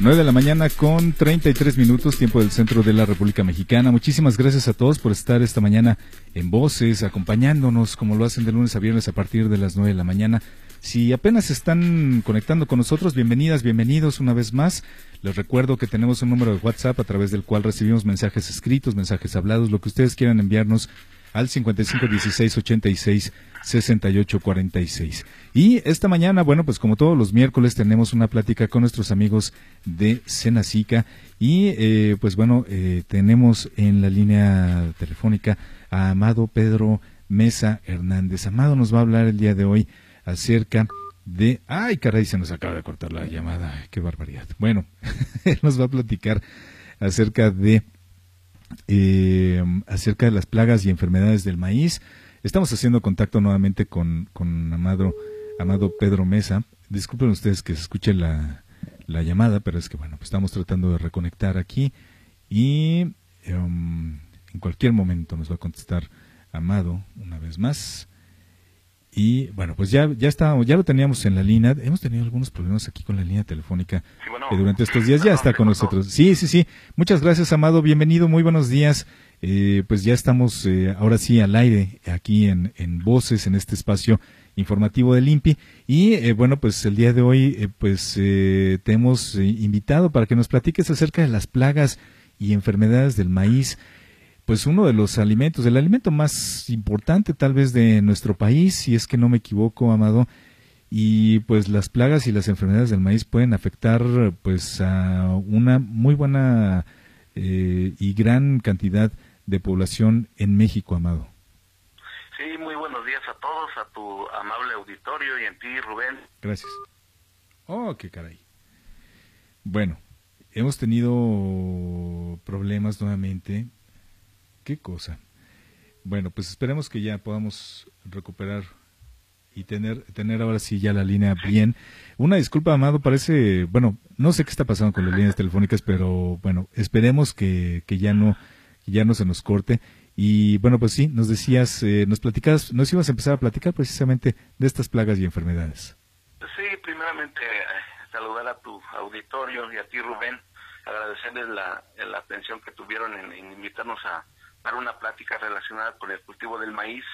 9 de la mañana con 33 minutos, tiempo del centro de la República Mexicana. Muchísimas gracias a todos por estar esta mañana en voces, acompañándonos como lo hacen de lunes a viernes a partir de las 9 de la mañana. Si apenas están conectando con nosotros, bienvenidas, bienvenidos una vez más. Les recuerdo que tenemos un número de WhatsApp a través del cual recibimos mensajes escritos, mensajes hablados, lo que ustedes quieran enviarnos al 55 16 86 6846. Y esta mañana, bueno, pues como todos los miércoles tenemos una plática con nuestros amigos de Senacica y eh, pues bueno, eh, tenemos en la línea telefónica a Amado Pedro Mesa Hernández. Amado nos va a hablar el día de hoy acerca de... ¡Ay, caray! Se nos acaba de cortar la llamada. ¡Qué barbaridad! Bueno, él nos va a platicar acerca de... Eh, acerca de las plagas y enfermedades del maíz, Estamos haciendo contacto nuevamente con, con Amado, Amado Pedro Mesa. Disculpen ustedes que se escuche la, la llamada, pero es que bueno, pues estamos tratando de reconectar aquí y em, en cualquier momento nos va a contestar Amado una vez más. Y bueno, pues ya ya está, ya lo teníamos en la línea. Hemos tenido algunos problemas aquí con la línea telefónica que durante estos días ya está con nosotros. Sí, sí, sí. Muchas gracias, Amado. Bienvenido. Muy buenos días. Eh, pues ya estamos eh, ahora sí al aire aquí en, en Voces, en este espacio informativo del INPI. Y eh, bueno, pues el día de hoy pues te hemos invitado para que nos platiques acerca de las plagas y enfermedades del maíz. Pues uno de los alimentos, el alimento más importante tal vez de nuestro país, si es que no me equivoco, Amado, y pues las plagas y las enfermedades del maíz pueden afectar pues a una muy buena y gran cantidad de población en México, Amado. Sí, muy buenos días a todos, a tu amable auditorio y en ti, Rubén. Gracias. Oh, qué caray. Bueno, hemos tenido problemas nuevamente. ¿Qué cosa? Bueno, pues esperemos que ya podamos recuperar y tener, tener ahora sí ya la línea bien. Una disculpa, Amado, parece, bueno, no sé qué está pasando con las líneas telefónicas, pero bueno, esperemos que, que ya no ya no se nos corte. Y bueno, pues sí, nos decías, eh, nos platicabas, nos ibas a empezar a platicar precisamente de estas plagas y enfermedades. Sí, primeramente eh, saludar a tu auditorio y a ti, Rubén, agradecerles la, la atención que tuvieron en, invitarnos a dar una plática relacionada con el cultivo del maíz.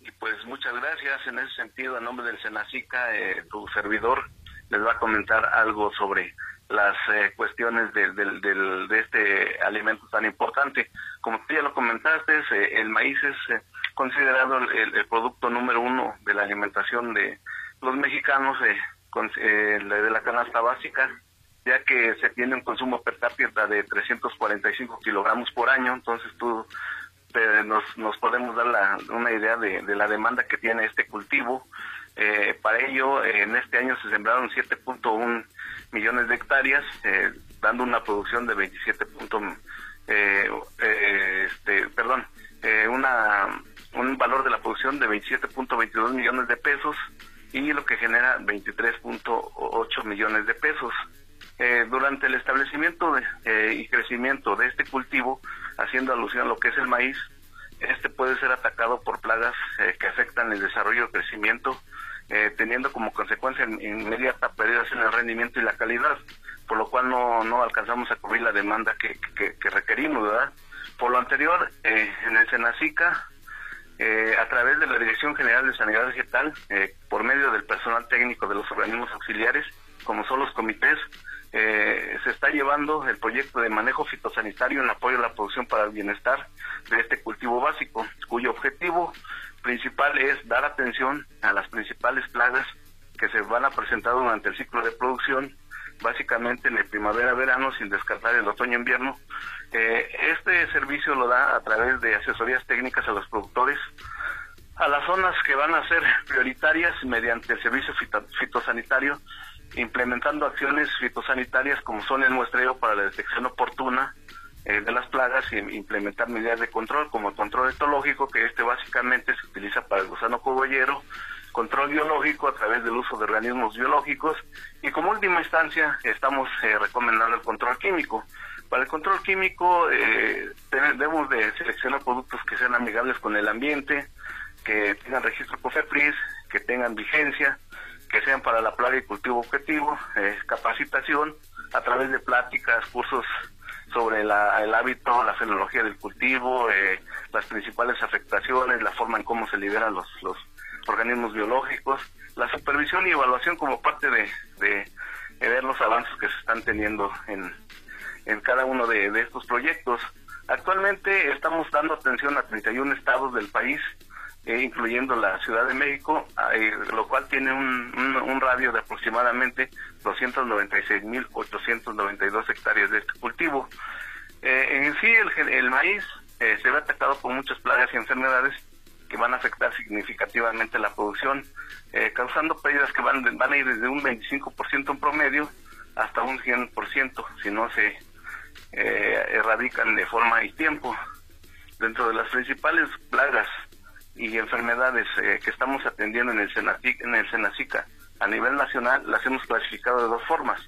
Y pues muchas gracias en ese sentido, en nombre del Senacica, eh, tu servidor les va a comentar algo sobre las eh, cuestiones de, de, este alimento tan importante. Como tú ya lo comentaste, eh, el maíz es eh, considerado el, producto número uno de la alimentación de los mexicanos con, de la canasta básica, ya que se tiene un consumo per cápita de 345 kilogramos por año, entonces tú nos, nos podemos dar la, una idea de, la demanda que tiene este cultivo. para ello, en este año se sembraron 7.1 millones de hectáreas, eh, dando una producción de 27 eh, eh, este, perdón, una, un valor de la producción de 27.22 millones de pesos y lo que genera 23.8 millones de pesos. Durante el establecimiento y crecimiento de este cultivo, haciendo alusión a lo que es el maíz, este puede ser atacado por plagas que afectan el desarrollo y crecimiento eh, teniendo como consecuencia inmediata pérdidas en el rendimiento y la calidad, por lo cual no, no alcanzamos a cubrir la demanda que, que, requerimos, ¿verdad? Por lo anterior, eh, en el Senacica eh, a través de la Dirección General de Sanidad Vegetal, eh, por medio del personal técnico de los organismos auxiliares, como son los comités, eh, se está llevando el proyecto de manejo fitosanitario en apoyo a la producción para el bienestar de este cultivo básico, cuyo objetivo principal es dar atención a las principales plagas que se van a presentar durante el ciclo de producción, básicamente en el primavera-verano, sin descartar el otoño-invierno. Eh, este servicio lo da a través de asesorías técnicas a los productores, a las zonas que van a ser prioritarias mediante el servicio fitosanitario, implementando acciones fitosanitarias como son el muestreo para la detección oportuna eh, de las plagas y implementar medidas de control como el control etológico, que este básicamente se utiliza para el gusano cogollero, control biológico a través del uso de organismos biológicos y como última instancia estamos eh, recomendando el control químico. Para el control químico eh, debemos de seleccionar productos que sean amigables con el ambiente, que tengan registro COFEPRIS, que tengan vigencia, que sean para la plaga y cultivo objetivo, eh, capacitación a través de pláticas, cursos sobre el hábito, la fenología del cultivo, eh, las principales afectaciones, la forma en cómo se liberan los, los organismos biológicos, la supervisión y evaluación como parte de, de, ver los avances que se están teniendo en, en cada uno de, de estos proyectos. Actualmente estamos dando atención a 31 estados del país, eh, incluyendo la Ciudad de México, eh, lo cual tiene un, un, radio de aproximadamente 296.892 hectáreas de este cultivo. Eh, en sí, el, el maíz se ve atacado por muchas plagas y enfermedades que van a afectar significativamente la producción, causando pérdidas que van, van a ir desde un 25% en promedio hasta un 100% si no se erradican de forma y tiempo. Dentro de las principales plagas y enfermedades eh, que estamos atendiendo en el Senacic, en el Senacica a nivel nacional las hemos clasificado de dos formas.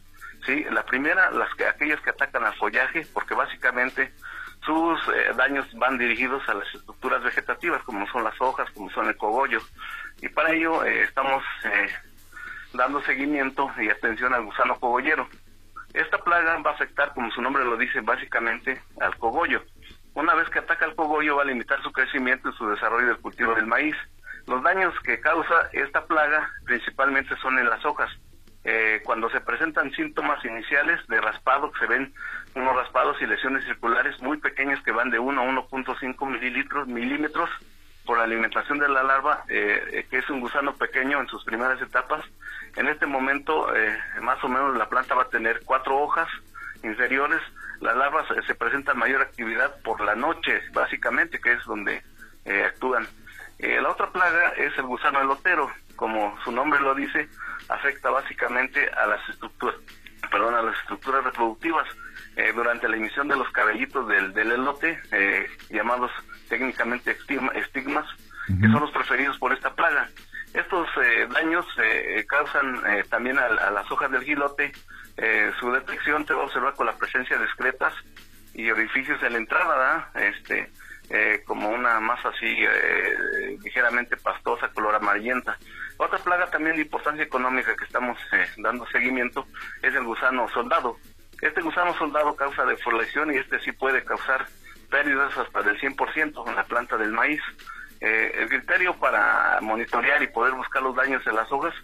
Sí, la primera, las que aquellas que atacan al follaje, porque básicamente sus eh, daños van dirigidos a las estructuras vegetativas, como son las hojas, como son el cogollo, y para ello eh, estamos dando seguimiento y atención al gusano cogollero. Esta plaga va a afectar, como su nombre lo dice, básicamente al cogollo. Una vez que ataca el cogollo va a limitar su crecimiento y su desarrollo del cultivo del maíz. Los daños que causa esta plaga principalmente son en las hojas. Eh, cuando se presentan síntomas iniciales de raspado, se ven unos raspados y lesiones circulares muy pequeñas que van de 1 a 1.5 mililitros, milímetros por alimentación de la larva, eh, eh, que es un gusano pequeño en sus primeras etapas. En este momento, más o menos la planta va a tener cuatro hojas inferiores, las larvas se presentan mayor actividad por la noche, básicamente, que es donde eh, actúan. Eh, la otra plaga es el gusano elotero, como su nombre lo dice, afecta básicamente a las estructuras, perdón, a las estructuras reproductivas. Eh, durante la emisión de los cabellitos del, del elote, llamados técnicamente estigmas, que son los preferidos por esta plaga. Estos daños causan también a, a, las hojas del gilote eh, su detección se va a observar con la presencia de excretas y orificios en la entrada, este, eh, como una masa así eh, ligeramente pastosa, color amarillenta. Otra plaga también de importancia económica que estamos dando seguimiento es el gusano soldado. Este gusano soldado causa defoliación y este sí puede causar pérdidas hasta del 100% en la planta del maíz. el criterio para monitorear y poder buscar los daños en las hojas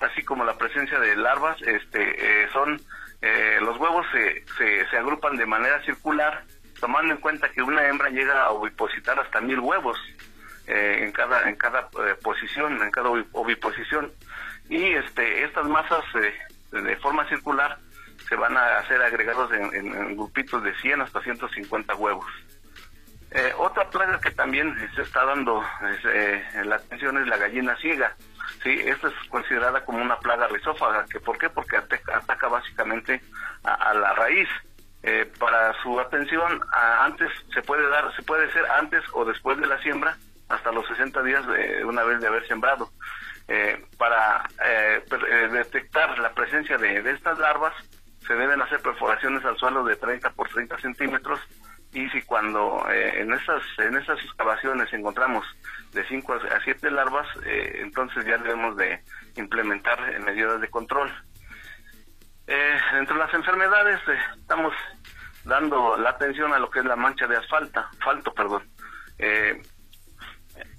así como la presencia de larvas, este, eh, son eh, los huevos se, se, agrupan de manera circular, tomando en cuenta que una hembra llega a ovipositar hasta mil huevos eh, en cada en cada posición, en cada oviposición, y este estas masas de forma circular se van a hacer agregados en, grupitos de 100 hasta 150 huevos. otra plaga que también se está dando la atención es la gallina ciega. Sí, esta es considerada como una plaga rizófaga. ¿Que ¿Por qué? Porque ataca, básicamente a, la raíz. Eh, para su atención, antes se puede dar, se puede ser antes o después de la siembra, hasta los 60 días de una vez de haber sembrado. Eh, para eh, detectar la presencia de, de, estas larvas, se deben hacer perforaciones al suelo de 30 por 30 centímetros y si cuando en esas en esas excavaciones encontramos de 5 a 7 larvas, eh, entonces ya debemos de implementar medidas de control. Eh, entre las enfermedades eh, estamos dando la atención a lo que es la mancha de asfalto, asfalto, perdón. Eh,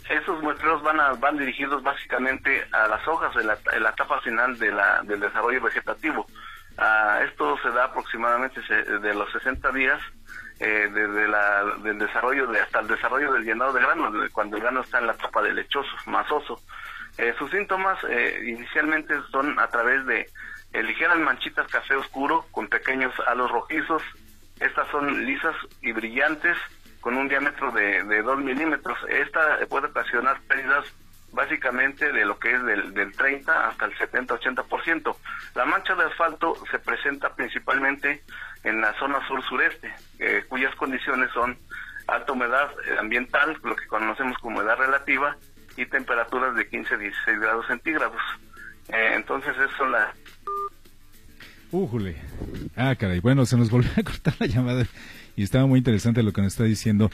Esos muestreos van, a, van dirigidos básicamente a las hojas en la, etapa final de la, del desarrollo vegetativo. Ah, esto se da aproximadamente de los 60 días eh, desde la, del desarrollo de, hasta el desarrollo del llenado de grano, cuando el grano está en la etapa de lechoso, masoso. Eh, sus síntomas eh, inicialmente son a través de eh, ligeras manchitas café oscuro con pequeños halos rojizos. Estas son lisas y brillantes con un diámetro de, de 2 milímetros. Esta puede ocasionar pérdidas básicamente de lo que es del, del 30 hasta el 70-80%. La mancha de asfalto se presenta principalmente en la zona sur-sureste, cuyas condiciones son alta humedad ambiental, lo que conocemos como humedad relativa, y temperaturas de 15 a 16 grados centígrados. Eh, entonces, eso son las... Ah, caray. Bueno, se nos volvió a cortar la llamada y estaba muy interesante lo que nos está diciendo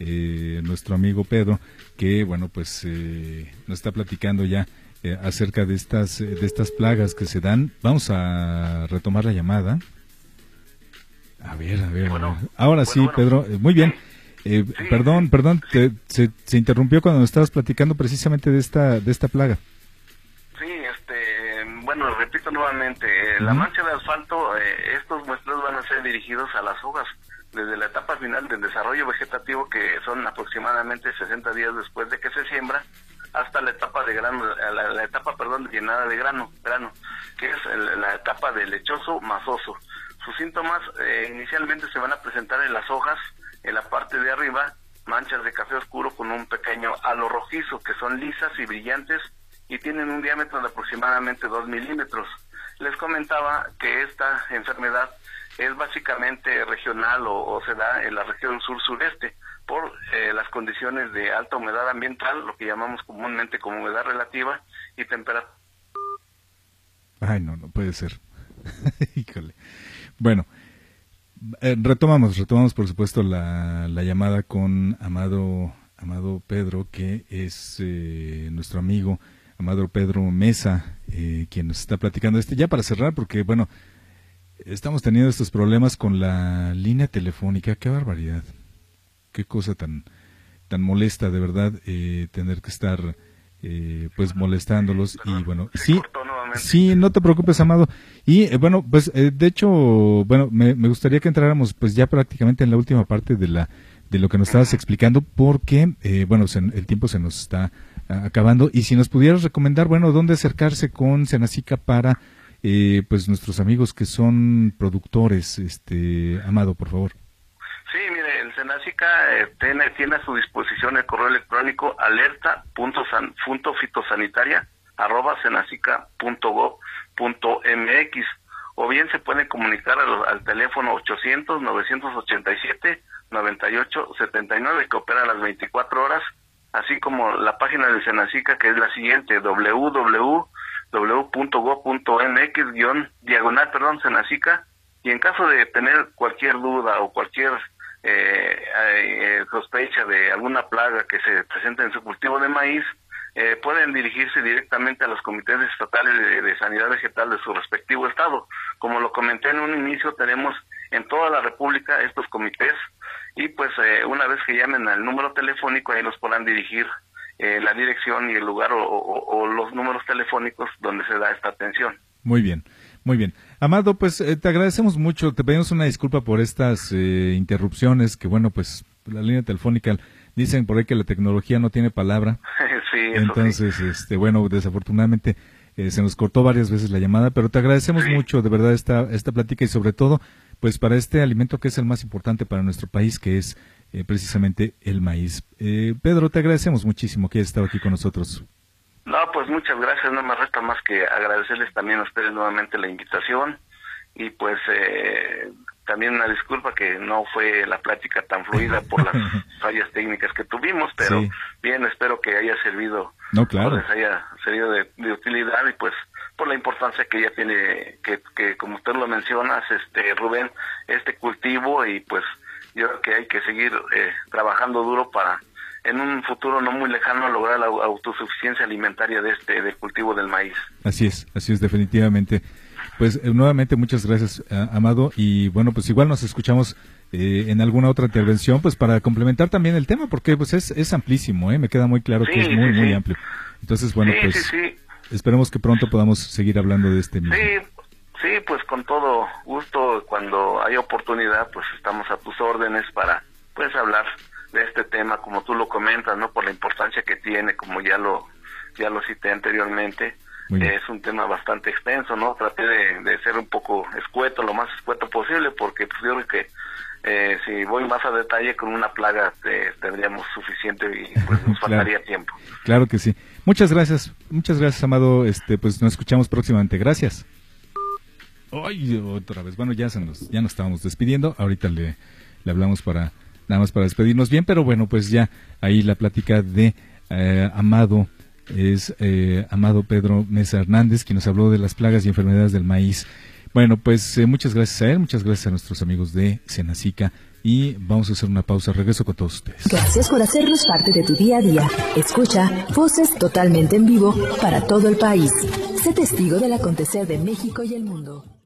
eh, nuestro amigo Pedro, que, bueno, pues eh, nos está platicando ya acerca de estas, de estas plagas que se dan. Vamos a retomar la llamada. A ver, a ver. Ahora sí, Pedro. muy bien. Eh, perdón, perdón, se, se, interrumpió cuando estabas platicando precisamente de esta de esta plaga. Sí, este, bueno, repito nuevamente, eh, la mancha de asfalto, eh, estos muestros van a ser dirigidos a las hojas desde la etapa final del desarrollo vegetativo, que son aproximadamente 60 días después de que se siembra, hasta la etapa de grano, la, etapa, perdón, llenada de grano, grano, que es la etapa de lechoso masoso. Sus síntomas inicialmente se van a presentar en las hojas, en la parte de arriba manchas de café oscuro con un pequeño halo rojizo que son lisas y brillantes y tienen un diámetro de aproximadamente 2 milímetros. Les comentaba que esta enfermedad es básicamente regional o, se da en la región sur-sureste por eh, las condiciones de alta humedad ambiental, lo que llamamos comúnmente como humedad relativa y temperatura. Ay, no, no puede ser. Híjole. Bueno, eh, retomamos, retomamos por supuesto la, la, llamada con Amado, Amado Pedro, que es eh, nuestro amigo, Amado Pedro Mesa, eh, quien nos está platicando este. Ya para cerrar, porque bueno, estamos teniendo estos problemas con la línea telefónica, qué barbaridad, qué cosa tan, tan molesta de verdad tener que estar pues molestándolos. y bueno, sí, Sí, no te preocupes, Amado. Y eh, bueno, pues eh, de hecho, bueno, me, gustaría que entráramos pues ya prácticamente en la última parte de la de lo que nos estabas explicando, porque eh, bueno, el tiempo se nos está ah, acabando. Y si nos pudieras recomendar, bueno, dónde acercarse con Senacica para pues nuestros amigos que son productores, este Amado, por favor. Sí, mire, el Senacica tiene, tiene a su disposición el correo electrónico alerta.fitosanitaria arroba mx o bien se puede comunicar al, teléfono 800-987-9879 que opera las 24 horas, así como la página del Senacica que es la siguiente www.go.mx diagonal, Senacica y en caso de tener cualquier duda o cualquier eh, eh, sospecha de alguna plaga que se presente en su cultivo de maíz, eh, pueden dirigirse directamente a los comités estatales de, sanidad vegetal de su respectivo estado. Como lo comenté en un inicio, tenemos en toda la República estos comités y pues eh, una vez que llamen al número telefónico ahí los podrán dirigir eh, la dirección y el lugar o, los números telefónicos donde se da esta atención. Muy bien, muy bien. Amado, pues te agradecemos mucho, te pedimos una disculpa por estas interrupciones, que bueno, pues la línea telefónica Dicen por ahí que la tecnología no tiene palabra. sí, Entonces, este, bueno, desafortunadamente eh, se nos cortó varias veces la llamada, pero te agradecemos mucho de verdad esta, esta plática y sobre todo, pues para este alimento que es el más importante para nuestro país, que es eh, precisamente el maíz. Eh, Pedro, te agradecemos muchísimo que hayas estado aquí con nosotros. No, pues muchas gracias, no me resta más que agradecerles también a ustedes nuevamente la invitación y pues eh, también una disculpa que no fue la plática tan fluida por las fallas técnicas que tuvimos, pero bien, espero que haya servido, no, claro. les haya servido de, utilidad y pues por la importancia que ella tiene, que, que como usted lo mencionas, este Rubén, este cultivo y pues yo creo que hay que seguir eh, trabajando duro para en un futuro no muy lejano lograr la autosuficiencia alimentaria de este del cultivo del maíz. Así es, así es definitivamente. Pues eh, nuevamente muchas gracias, Amado. Y bueno, pues igual nos escuchamos eh, en alguna otra intervención, pues para complementar también el tema, porque pues es, es amplísimo, ¿eh? me queda muy claro que es muy, muy amplio. Entonces, bueno, pues esperemos que pronto podamos seguir hablando de este mismo. Sí, sí, pues con todo gusto, cuando hay oportunidad, pues estamos a tus órdenes para pues hablar de este tema, como tú lo comentas, ¿no? Por la importancia que tiene, como ya lo ya lo cité anteriormente. Es un tema bastante extenso, ¿no? Traté de, ser un poco escueto, lo más escueto posible, porque pues, yo creo que eh, si voy más a detalle con una plaga tendríamos suficiente y pues nos faltaría tiempo. Claro que sí. Muchas gracias, muchas gracias, Amado. Este, pues nos escuchamos próximamente. Gracias. Otra vez. Bueno, ya se nos, ya nos estábamos despidiendo. Ahorita le, le hablamos para nada más para despedirnos bien, pero bueno, pues ya ahí la plática de eh, Amado es eh, Amado Pedro Mesa Hernández, quien nos habló de las plagas y enfermedades del maíz. Bueno, pues eh, muchas gracias a él, muchas gracias a nuestros amigos de Senacica y vamos a hacer una pausa. Regreso con todos ustedes. Gracias por hacernos parte de tu día a día. Escucha voces totalmente en vivo para todo el país. Sé testigo del acontecer de México y el mundo.